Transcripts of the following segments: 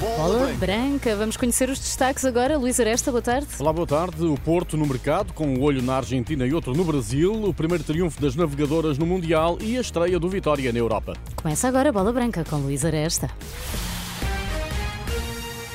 Bola branca. Vamos conhecer os destaques agora. Luís Aresta, boa tarde. Olá, boa tarde. O Porto no mercado, com um olho na Argentina e outro no Brasil. O primeiro triunfo das navegadoras no Mundial e a estreia do Vitória na Europa. Começa agora a Bola Branca com Luís Aresta.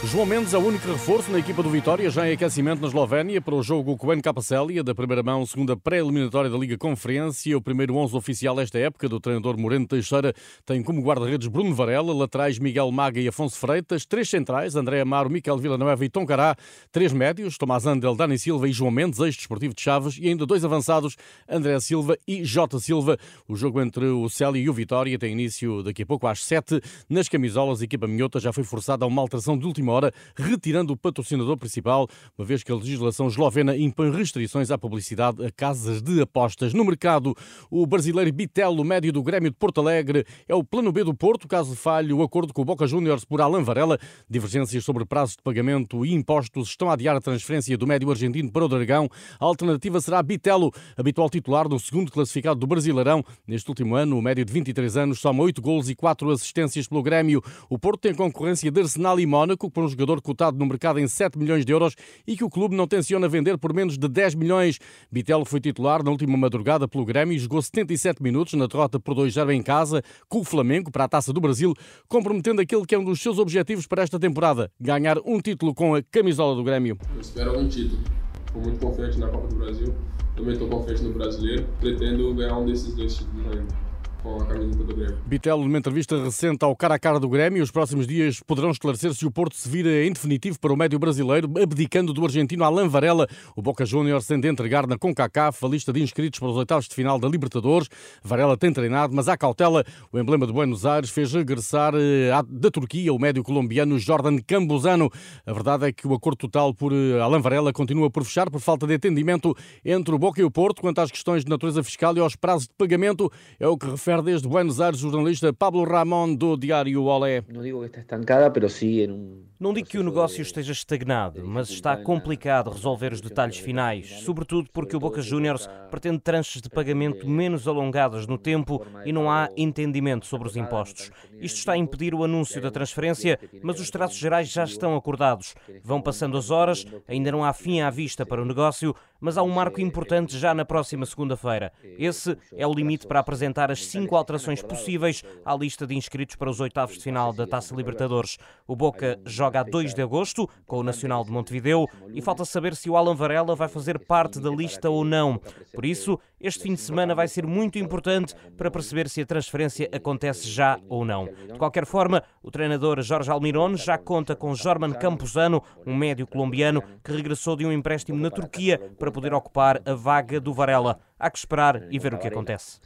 João Mendes é o único reforço na equipa do Vitória, já em aquecimento na Eslovénia para o jogo com o Capacélia, da primeira mão, segunda pré-eliminatória da Liga Conferência. O primeiro 11 oficial esta época do treinador Moreno Teixeira tem como guarda-redes Bruno Varela, laterais Miguel Maga e Afonso Freitas, três centrais, André Amaro, Miquel Villanueva e Tom Cará, três médios, Tomás Andel, Dani Silva e João Mendes, ex-desportivo de Chaves, e ainda dois avançados, André Silva e Jota Silva. O jogo entre o Célia e o Vitória tem início daqui a pouco às sete. Nas camisolas, a equipa minhota já foi forçada a uma alteração de última retirando o patrocinador principal, uma vez que a legislação eslovena impõe restrições à publicidade a casas de apostas. No mercado, o brasileiro Bitelo, médio do Grêmio de Porto Alegre, é o plano B do Porto, caso falhe o acordo com o Boca Juniors por Alan Varela. Divergências sobre prazos de pagamento e impostos estão a adiar a transferência do médio argentino para o Dragão. A alternativa será Bitelo, habitual titular do segundo classificado do Brasileirão. Neste último ano, o médio de 23 anos soma 8 golos e 4 assistências pelo Grêmio. O Porto tem concorrência de Arsenal e Mónaco por um jogador cotado no mercado em 7 milhões de euros e que o clube não tenciona vender por menos de 10 milhões. Bitelo foi titular na última madrugada pelo Grêmio e jogou 77 minutos na derrota por 2-0 em casa com o Flamengo para a Taça do Brasil, comprometendo aquele que é um dos seus objetivos para esta temporada, ganhar um título com a camisola do Grêmio. Eu espero um título. Estou muito confiante na Copa do Brasil, também estou confiante no Brasileiro. Pretendo ganhar um desses dois títulos ainda com a camiseta do Grêmio. Bitelo, numa entrevista recente ao cara a cara do Grêmio, os próximos dias poderão esclarecer se o Porto se vira em definitivo para o médio brasileiro, abdicando do argentino Alain Varela. O Boca Juniors tem de entregar na CONCACAF a lista de inscritos para os oitavos de final da Libertadores. Varela tem treinado, mas à cautela, o emblema de Buenos Aires fez regressar eh, da Turquia o médio colombiano Jordan Cambuzano. A verdade é que o acordo total por eh, Alain Varela continua por fechar por falta de entendimento entre o Boca e o Porto quanto às questões de natureza fiscal e aos prazos de pagamento. É o que refere refere desde Buenos Aires o jornalista Pablo Ramón do Diário Olé. Não digo que está estancada, mas sim em um não digo que o negócio esteja estagnado, mas está complicado resolver os detalhes finais, sobretudo porque o Boca Juniors pretende tranches de pagamento menos alongadas no tempo e não há entendimento sobre os impostos. Isto está a impedir o anúncio da transferência, mas os traços gerais já estão acordados. Vão passando as horas, ainda não há fim à vista para o negócio, mas há um marco importante já na próxima segunda-feira. Esse é o limite para apresentar as cinco alterações possíveis à lista de inscritos para os oitavos de final da Taça Libertadores. O Boca joga a 2 de agosto com o Nacional de Montevideo e falta saber se o Alan Varela vai fazer parte da lista ou não. Por isso, este fim de semana vai ser muito importante para perceber se a transferência acontece já ou não. De qualquer forma, o treinador Jorge Almiron já conta com Jorman Campuzano, um médio colombiano que regressou de um empréstimo na Turquia para poder ocupar a vaga do Varela. Há que esperar e ver o que acontece.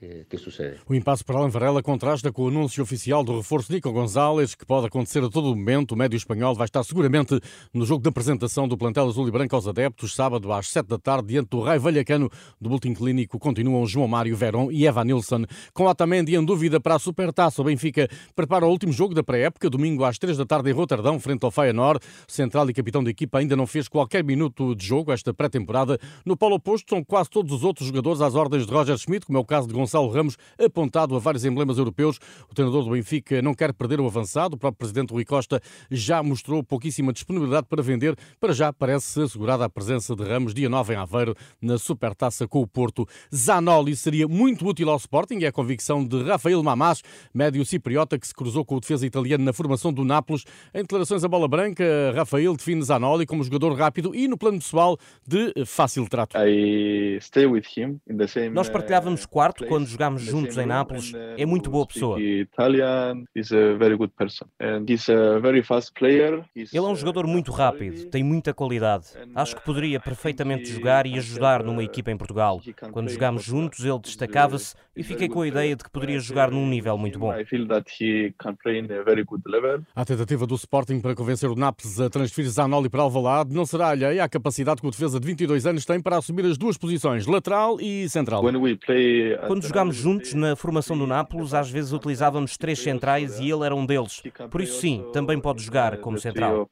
Sim, que sucede. O impasse para Alan Varela contrasta com o anúncio oficial do reforço de Nico Gonzalez, que pode acontecer a todo momento. O médio espanhol vai estar seguramente no jogo de apresentação do plantel azul e branco aos adeptos, sábado às 7 da tarde, diante do Rai Vallecano. Do Boletim Clínico continuam João Mário Verón e Eva Nilsson. Com Otamendi em dúvida para a Supertaça, o Benfica prepara o último jogo da pré-época, domingo às 3 da tarde em Roterdão, frente ao Feyenoord. Central e capitão da equipa ainda não fez qualquer minuto de jogo esta pré-temporada. No polo oposto são quase todos os outros jogadores às ordens de Roger Schmidt, como é o caso de Gonçalo Gonçalo Ramos, apontado a vários emblemas europeus. O treinador do Benfica não quer perder o avançado. O próprio presidente Rui Costa já mostrou pouquíssima disponibilidade para vender. Para já parece assegurada a presença de Ramos dia 9 em Aveiro na Supertaça com o Porto. Zanoli seria muito útil ao Sporting, é a convicção de Rafael Mamás, médio cipriota que se cruzou com o defesa italiano na formação do Nápoles. Em declarações à bola branca, Rafael define Zanoli como jogador rápido e no plano pessoal de fácil trato. Nós partilhávamos quarto quando quando jogámos juntos em Nápoles, é muito boa pessoa. Ele é um jogador muito rápido, tem muita qualidade. Acho que poderia perfeitamente jogar e ajudar numa equipa em Portugal. Quando jogámos juntos, ele destacava-se e fiquei com a ideia de que poderia jogar num nível muito bom. A tentativa do Sporting para convencer o Nápoles a transferir Zanoli para Alvalade não será alheia à capacidade que o defesa de 22 anos tem para assumir as duas posições, lateral e central. Quando jogámos juntos na formação do Nápoles, às vezes utilizávamos três centrais e ele era um deles. Por isso, sim, também pode jogar como central.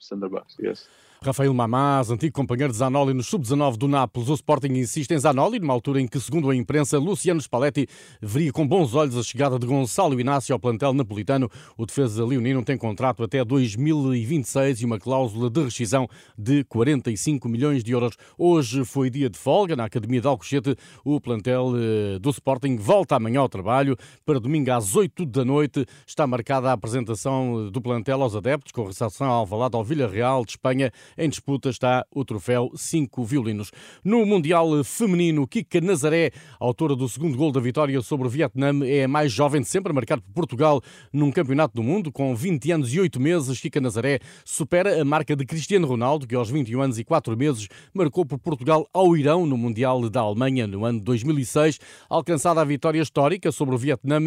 Rafael Mamás, antigo companheiro de Zanoli no sub-19 do Nápoles. O Sporting insiste em Zanoli, numa altura em que, segundo a imprensa, Luciano Spalletti veria com bons olhos a chegada de Gonçalo Inácio ao plantel napolitano. O defesa leonino tem contrato até 2026 e uma cláusula de rescisão de 45 milhões de euros. Hoje foi dia de folga na Academia de Alcochete. O plantel eh, do Sporting volta amanhã ao trabalho. Para domingo às 8 da noite está marcada a apresentação do plantel aos adeptos, com recepção ao Alvalade ao Villarreal de Espanha em disputa está o troféu 5 violinos. No Mundial Feminino, Kika Nazaré, autora do segundo gol da vitória sobre o Vietnã, é a mais jovem de sempre a marcar por Portugal num campeonato do mundo. Com 20 anos e 8 meses, Kika Nazaré supera a marca de Cristiano Ronaldo, que aos 21 anos e 4 meses marcou por Portugal ao Irão no Mundial da Alemanha no ano 2006. Alcançada a vitória histórica sobre o Vietnã,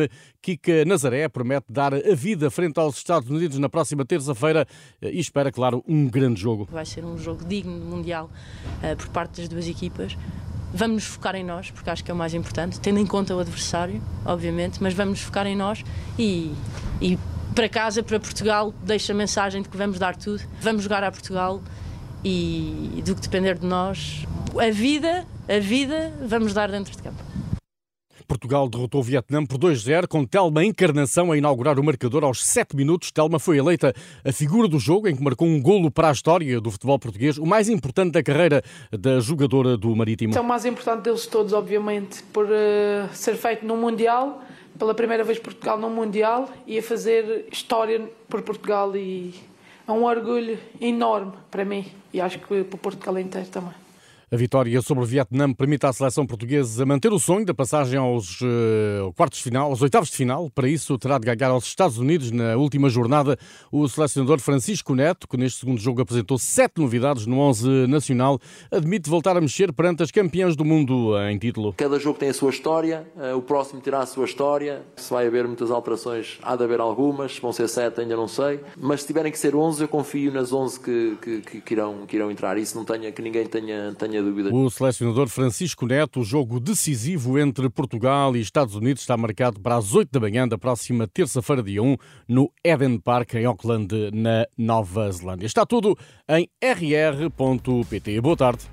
Kika Nazaré promete dar a vida frente aos Estados Unidos na próxima terça-feira e espera, claro, um grande jogo. Vai ser um jogo digno de Mundial uh, por parte das duas equipas. Vamos nos focar em nós, porque acho que é o mais importante, tendo em conta o adversário, obviamente, mas vamos nos focar em nós e, e para casa, para Portugal, deixo a mensagem de que vamos dar tudo. Vamos jogar a Portugal e do que depender de nós, a vida, a vida, vamos dar dentro de campo. Portugal derrotou o Vietnã por 2-0, com Telma Encarnação a inaugurar o marcador aos 7 minutos. Telma foi eleita a figura do jogo, em que marcou um golo para a história do futebol português, o mais importante da carreira da jogadora do Marítimo. É o mais importante deles todos, obviamente, por uh, ser feito no Mundial, pela primeira vez Portugal no Mundial, e a fazer história por Portugal. E é um orgulho enorme para mim, e acho que para Portugal inteiro também. A vitória sobre o Vietnã permite à seleção portuguesa manter o sonho da passagem aos uh, quartos de final, aos oitavos de final. Para isso, terá de ganhar aos Estados Unidos na última jornada o selecionador Francisco Neto, que neste segundo jogo apresentou sete novidades no 11 nacional, admite voltar a mexer perante as campeãs do mundo em título. Cada jogo tem a sua história, uh, o próximo terá a sua história. Se vai haver muitas alterações, há de haver algumas. Vão ser sete, ainda não sei. Mas se tiverem que ser 11, eu confio nas 11 que, que, que, irão, que irão entrar. Isso não tenha, que ninguém tenha, tenha dúvida. O selecionador Francisco Neto, o jogo decisivo entre Portugal e Estados Unidos está marcado para as 8 da manhã da próxima terça-feira, dia 1, no Eden Park, em Auckland, na Nova Zelândia. Está tudo em rr.pt. Boa tarde.